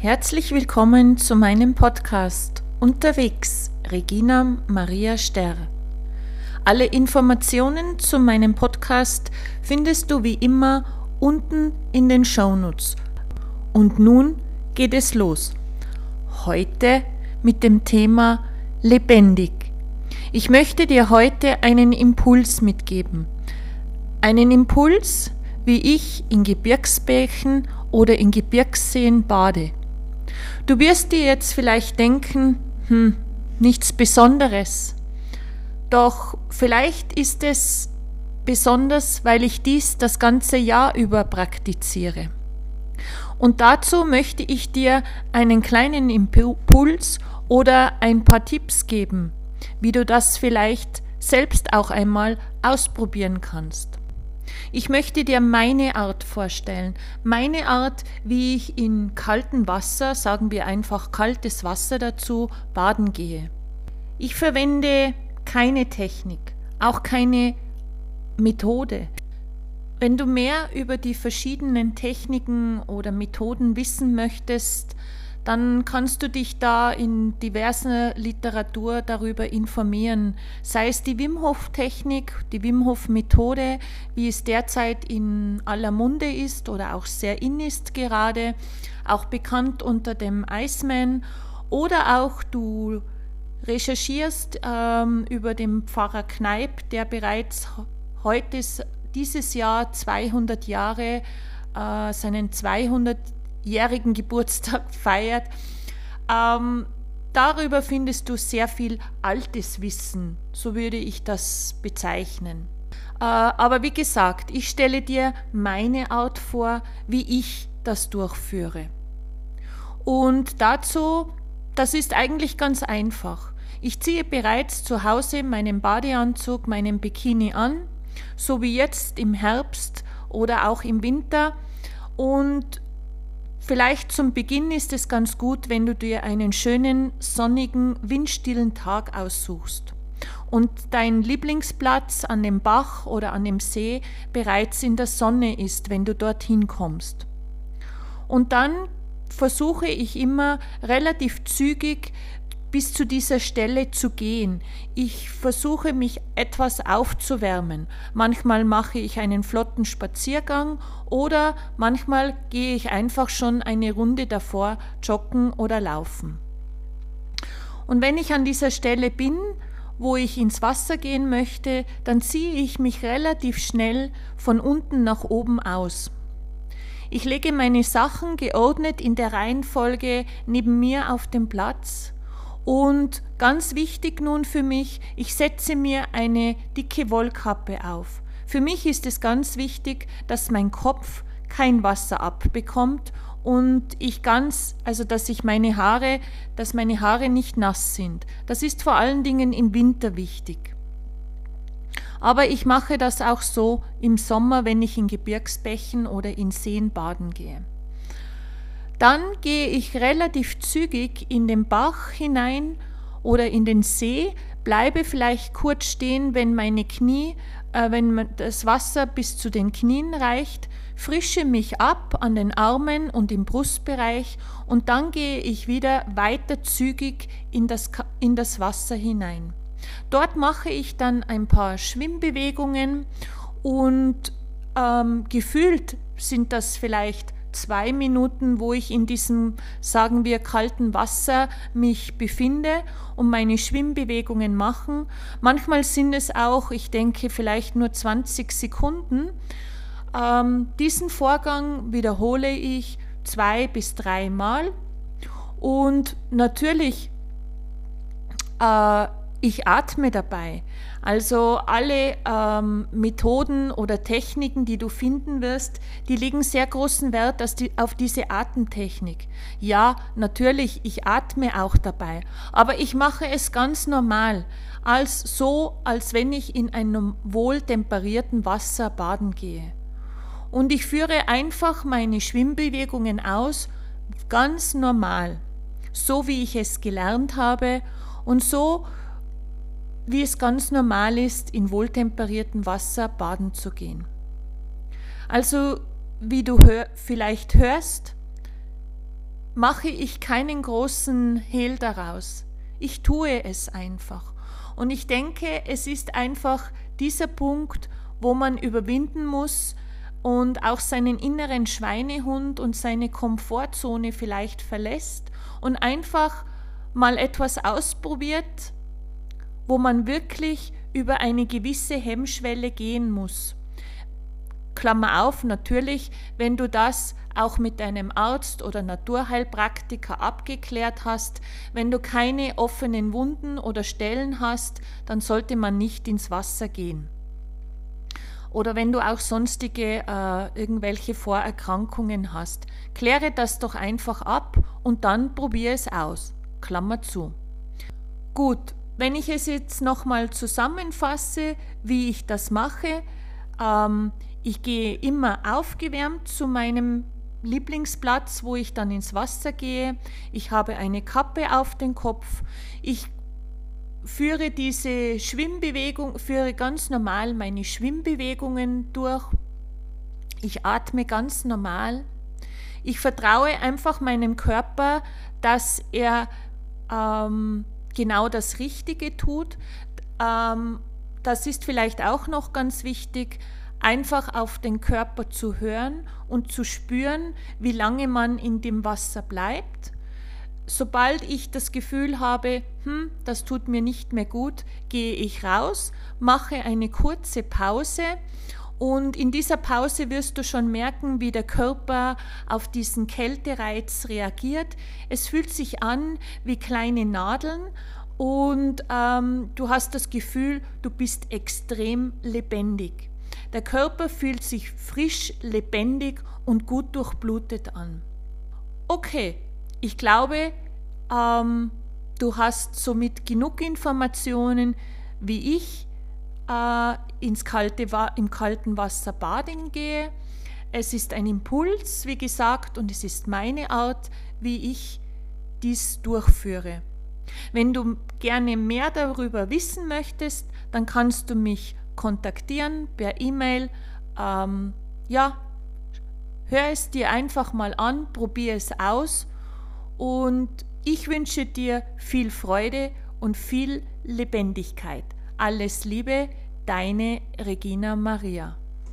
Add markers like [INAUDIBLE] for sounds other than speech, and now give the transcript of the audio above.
Herzlich willkommen zu meinem Podcast Unterwegs Regina Maria Sterr. Alle Informationen zu meinem Podcast findest du wie immer unten in den Shownotes. Und nun geht es los. Heute mit dem Thema lebendig. Ich möchte dir heute einen Impuls mitgeben. Einen Impuls, wie ich in Gebirgsbächen oder in Gebirgsseen bade. Du wirst dir jetzt vielleicht denken, hm, nichts Besonderes. Doch vielleicht ist es besonders, weil ich dies das ganze Jahr über praktiziere. Und dazu möchte ich dir einen kleinen Impuls oder ein paar Tipps geben, wie du das vielleicht selbst auch einmal ausprobieren kannst. Ich möchte dir meine Art vorstellen, meine Art, wie ich in kaltem Wasser, sagen wir einfach kaltes Wasser dazu, baden gehe. Ich verwende keine Technik, auch keine Methode. Wenn du mehr über die verschiedenen Techniken oder Methoden wissen möchtest, dann kannst du dich da in diverser Literatur darüber informieren, sei es die Wim Hof Technik, die Wim Hof Methode, wie es derzeit in aller Munde ist oder auch sehr in ist gerade, auch bekannt unter dem Iceman. Oder auch du recherchierst ähm, über den Pfarrer Kneip, der bereits heute dieses Jahr 200 Jahre äh, seinen 200 jährigen Geburtstag [LAUGHS] feiert. Ähm, darüber findest du sehr viel altes Wissen, so würde ich das bezeichnen. Äh, aber wie gesagt, ich stelle dir meine Art vor, wie ich das durchführe. Und dazu, das ist eigentlich ganz einfach. Ich ziehe bereits zu Hause meinen Badeanzug, meinen Bikini an, so wie jetzt im Herbst oder auch im Winter und Vielleicht zum Beginn ist es ganz gut, wenn du dir einen schönen, sonnigen, windstillen Tag aussuchst und dein Lieblingsplatz an dem Bach oder an dem See bereits in der Sonne ist, wenn du dorthin kommst. Und dann versuche ich immer relativ zügig bis zu dieser Stelle zu gehen. Ich versuche mich etwas aufzuwärmen. Manchmal mache ich einen flotten Spaziergang oder manchmal gehe ich einfach schon eine Runde davor joggen oder laufen. Und wenn ich an dieser Stelle bin, wo ich ins Wasser gehen möchte, dann ziehe ich mich relativ schnell von unten nach oben aus. Ich lege meine Sachen geordnet in der Reihenfolge neben mir auf den Platz und ganz wichtig nun für mich, ich setze mir eine dicke Wollkappe auf. Für mich ist es ganz wichtig, dass mein Kopf kein Wasser abbekommt und ich ganz, also dass ich meine Haare, dass meine Haare nicht nass sind. Das ist vor allen Dingen im Winter wichtig. Aber ich mache das auch so im Sommer, wenn ich in Gebirgsbächen oder in Seen baden gehe. Dann gehe ich relativ zügig in den Bach hinein oder in den See, bleibe vielleicht kurz stehen, wenn meine Knie, äh, wenn das Wasser bis zu den Knien reicht, frische mich ab an den Armen und im Brustbereich und dann gehe ich wieder weiter zügig in das, in das Wasser hinein. Dort mache ich dann ein paar Schwimmbewegungen und ähm, gefühlt sind das vielleicht zwei Minuten, wo ich in diesem, sagen wir, kalten Wasser mich befinde und meine Schwimmbewegungen machen. Manchmal sind es auch, ich denke, vielleicht nur 20 Sekunden. Ähm, diesen Vorgang wiederhole ich zwei bis dreimal und natürlich äh, ich atme dabei. Also alle ähm, Methoden oder Techniken, die du finden wirst, die legen sehr großen Wert auf diese Atemtechnik. Ja, natürlich, ich atme auch dabei, aber ich mache es ganz normal, als so, als wenn ich in einem wohltemperierten Wasser baden gehe. Und ich führe einfach meine Schwimmbewegungen aus, ganz normal, so wie ich es gelernt habe und so wie es ganz normal ist, in wohltemperiertem Wasser baden zu gehen. Also, wie du hör vielleicht hörst, mache ich keinen großen Hehl daraus. Ich tue es einfach. Und ich denke, es ist einfach dieser Punkt, wo man überwinden muss und auch seinen inneren Schweinehund und seine Komfortzone vielleicht verlässt und einfach mal etwas ausprobiert, wo man wirklich über eine gewisse Hemmschwelle gehen muss. Klammer auf, natürlich, wenn du das auch mit deinem Arzt oder Naturheilpraktiker abgeklärt hast, wenn du keine offenen Wunden oder Stellen hast, dann sollte man nicht ins Wasser gehen. Oder wenn du auch sonstige äh, irgendwelche Vorerkrankungen hast, kläre das doch einfach ab und dann probiere es aus. Klammer zu. Gut, wenn ich es jetzt nochmal zusammenfasse, wie ich das mache, ähm, ich gehe immer aufgewärmt zu meinem Lieblingsplatz, wo ich dann ins Wasser gehe. Ich habe eine Kappe auf den Kopf. Ich führe diese Schwimmbewegung, führe ganz normal meine Schwimmbewegungen durch. Ich atme ganz normal. Ich vertraue einfach meinem Körper, dass er ähm, genau das Richtige tut. Ähm, das ist vielleicht auch noch ganz wichtig, einfach auf den Körper zu hören und zu spüren, wie lange man in dem Wasser bleibt. Sobald ich das Gefühl habe, hm, das tut mir nicht mehr gut, gehe ich raus, mache eine kurze Pause und in dieser Pause wirst du schon merken, wie der Körper auf diesen Kältereiz reagiert. Es fühlt sich an wie kleine Nadeln und ähm, du hast das Gefühl, du bist extrem lebendig. Der Körper fühlt sich frisch, lebendig und gut durchblutet an. Okay, ich glaube, ähm, du hast somit genug Informationen, wie ich äh, ins kalte, im kalten Wasser baden gehe. Es ist ein Impuls, wie gesagt, und es ist meine Art, wie ich dies durchführe. Wenn du gerne mehr darüber wissen möchtest, dann kannst du mich kontaktieren per E-Mail. Ähm, ja, hör es dir einfach mal an, probier es aus und ich wünsche dir viel Freude und viel Lebendigkeit. Alles Liebe, deine Regina Maria.